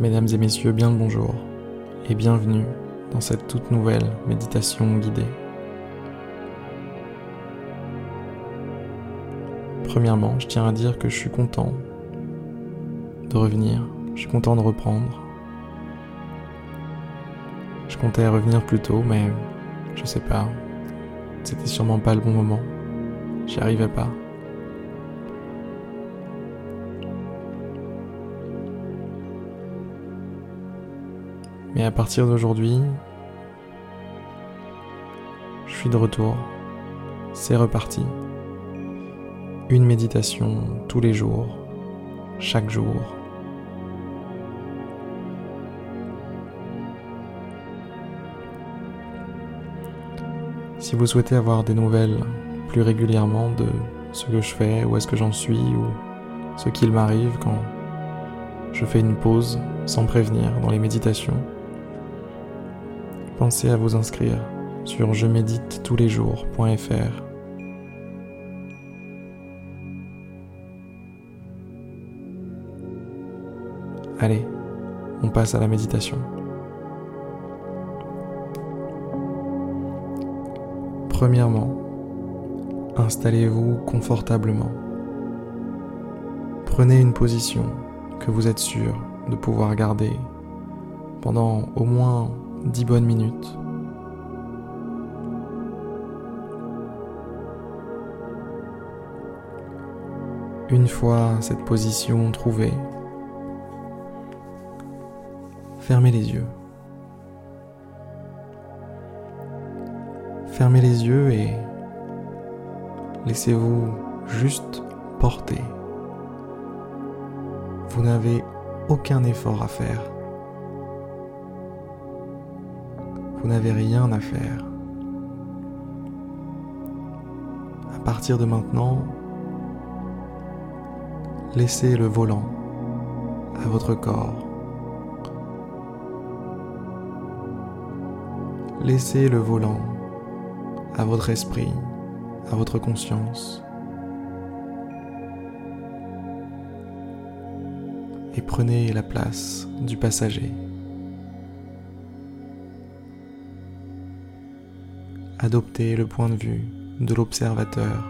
Mesdames et messieurs, bien le bonjour et bienvenue dans cette toute nouvelle méditation guidée. Premièrement, je tiens à dire que je suis content de revenir, je suis content de reprendre. Je comptais revenir plus tôt, mais je sais pas, c'était sûrement pas le bon moment, j'y arrivais pas. Mais à partir d'aujourd'hui, je suis de retour. C'est reparti. Une méditation tous les jours, chaque jour. Si vous souhaitez avoir des nouvelles plus régulièrement de ce que je fais, où est-ce que j'en suis, ou ce qu'il m'arrive quand je fais une pause sans prévenir dans les méditations, pensez à vous inscrire sur je médite tous les jours.fr. Allez, on passe à la méditation. Premièrement, installez-vous confortablement. Prenez une position que vous êtes sûr de pouvoir garder pendant au moins 10 bonnes minutes. Une fois cette position trouvée, fermez les yeux. Fermez les yeux et laissez-vous juste porter. Vous n'avez aucun effort à faire. Vous n'avez rien à faire. À partir de maintenant, laissez le volant à votre corps. Laissez le volant à votre esprit, à votre conscience. Et prenez la place du passager. Adoptez le point de vue de l'observateur.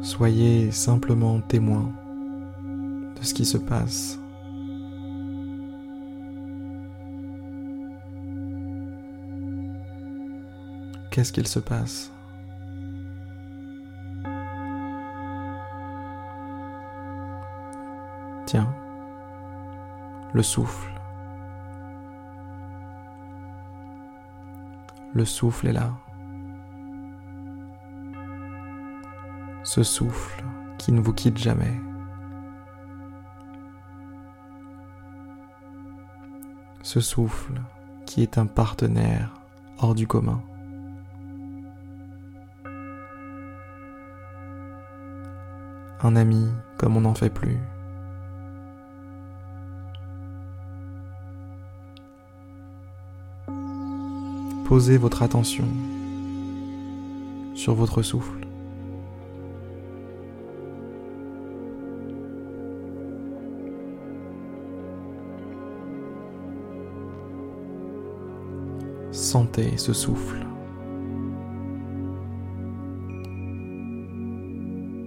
Soyez simplement témoin de ce qui se passe. Qu'est-ce qu'il se passe? Tiens, le souffle. Le souffle est là. Ce souffle qui ne vous quitte jamais. Ce souffle qui est un partenaire hors du commun. Un ami comme on n'en fait plus. Posez votre attention sur votre souffle. Sentez ce souffle.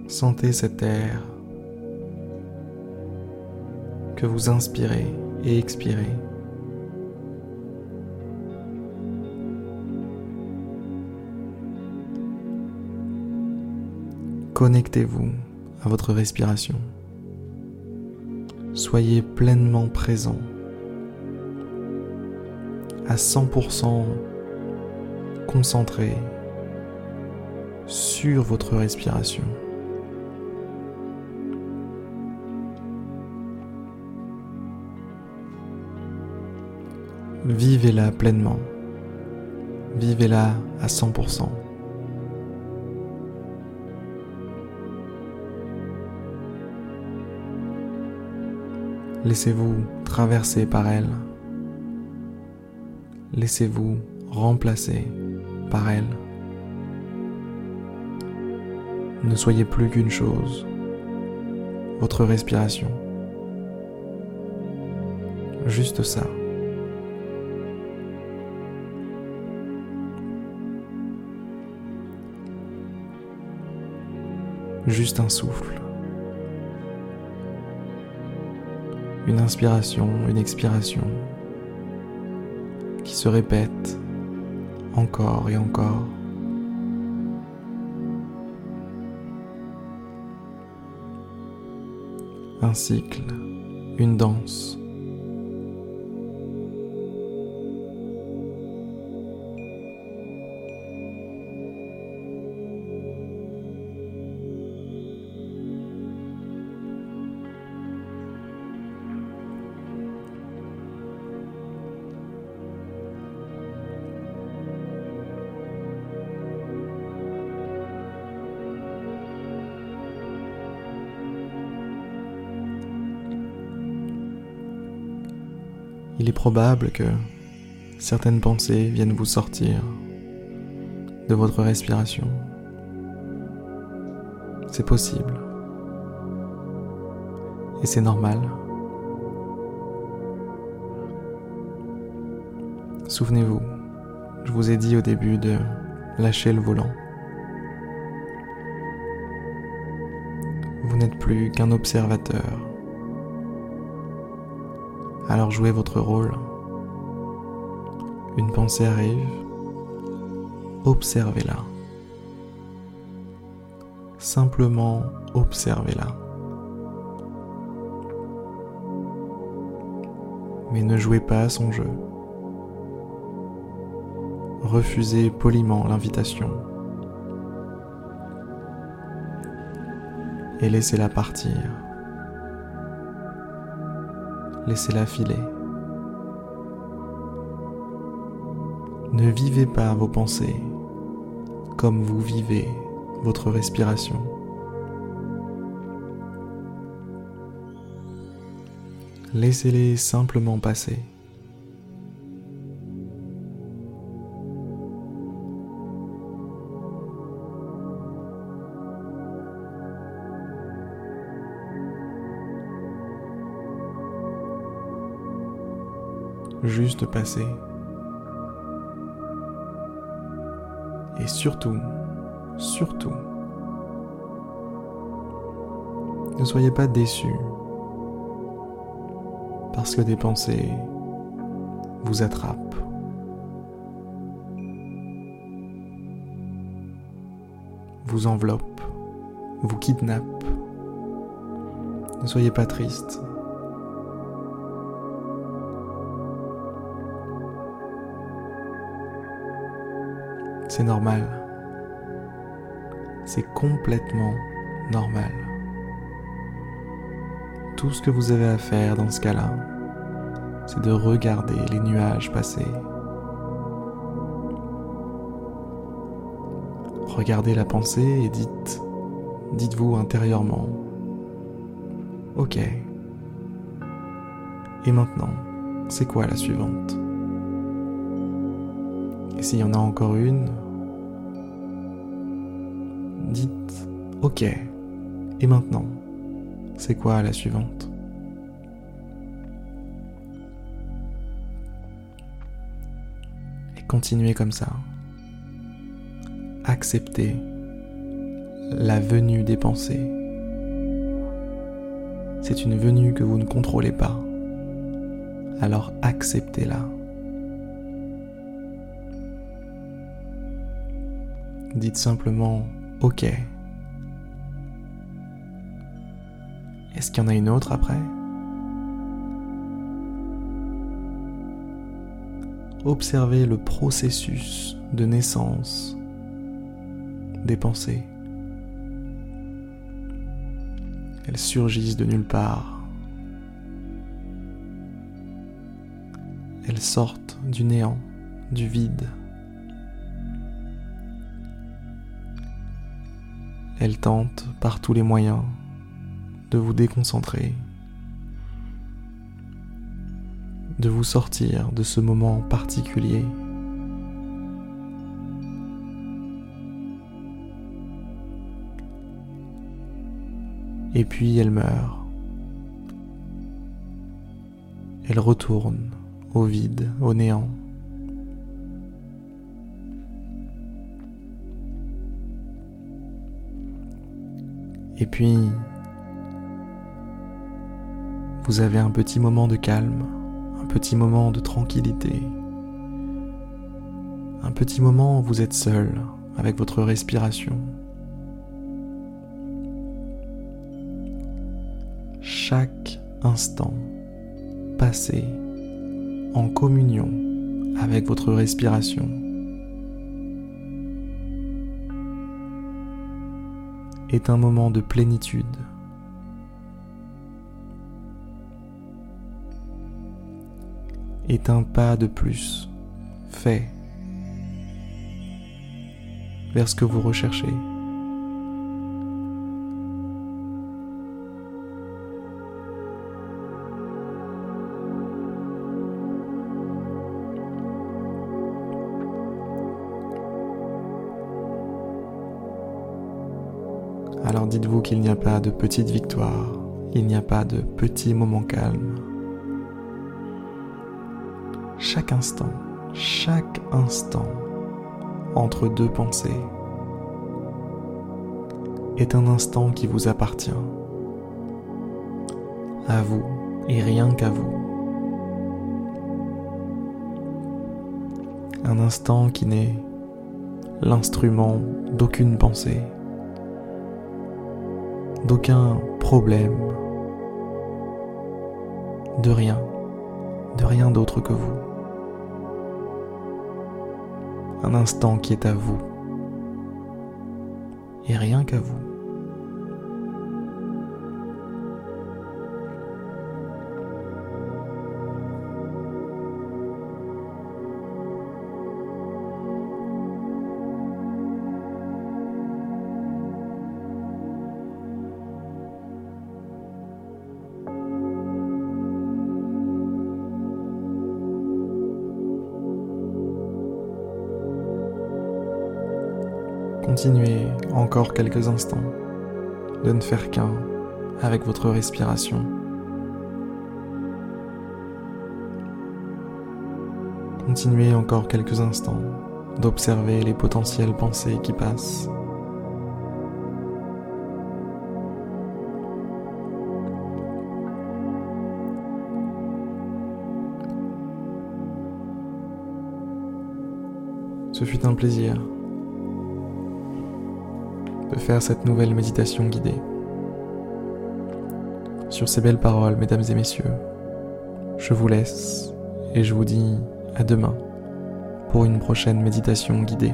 Sentez cet air que vous inspirez et expirez. Connectez-vous à votre respiration. Soyez pleinement présent à 100% concentré sur votre respiration. Vivez-la pleinement. Vivez-la à 100%. Laissez-vous traverser par elle. Laissez-vous remplacer par elle. Ne soyez plus qu'une chose votre respiration. Juste ça. Juste un souffle. Une inspiration, une expiration qui se répète encore et encore. Un cycle, une danse. Il est probable que certaines pensées viennent vous sortir de votre respiration. C'est possible. Et c'est normal. Souvenez-vous, je vous ai dit au début de lâcher le volant. Vous n'êtes plus qu'un observateur alors jouez votre rôle. Une pensée arrive, observez-la. Simplement observez-la. Mais ne jouez pas à son jeu. Refusez poliment l'invitation. Et laissez-la partir laissez-la filer. Ne vivez pas vos pensées comme vous vivez votre respiration. Laissez-les simplement passer. Juste passer. Et surtout, surtout, ne soyez pas déçus parce que des pensées vous attrapent. vous enveloppent, vous kidnappent. Ne soyez pas triste. C'est normal. C'est complètement normal. Tout ce que vous avez à faire dans ce cas-là, c'est de regarder les nuages passer. Regardez la pensée et dites, dites-vous intérieurement, ok. Et maintenant, c'est quoi la suivante? Et s'il y en a encore une, dites OK. Et maintenant, c'est quoi la suivante? Et continuez comme ça. Acceptez la venue des pensées. C'est une venue que vous ne contrôlez pas. Alors acceptez-la. Dites simplement Ok. Est-ce qu'il y en a une autre après? Observez le processus de naissance des pensées. Elles surgissent de nulle part. Elles sortent du néant, du vide. Elle tente par tous les moyens de vous déconcentrer, de vous sortir de ce moment particulier. Et puis elle meurt. Elle retourne au vide, au néant. Et puis, vous avez un petit moment de calme, un petit moment de tranquillité, un petit moment où vous êtes seul avec votre respiration. Chaque instant passé en communion avec votre respiration est un moment de plénitude. Est un pas de plus fait vers ce que vous recherchez. Alors dites-vous qu'il n'y a pas de petite victoire, il n'y a pas de petits moments calmes. Chaque instant, chaque instant entre deux pensées est un instant qui vous appartient. À vous et rien qu'à vous. Un instant qui n'est l'instrument d'aucune pensée d'aucun problème, de rien, de rien d'autre que vous. Un instant qui est à vous, et rien qu'à vous. Continuez encore quelques instants de ne faire qu'un avec votre respiration. Continuez encore quelques instants d'observer les potentielles pensées qui passent. Ce fut un plaisir de faire cette nouvelle méditation guidée. Sur ces belles paroles, mesdames et messieurs, je vous laisse et je vous dis à demain pour une prochaine méditation guidée.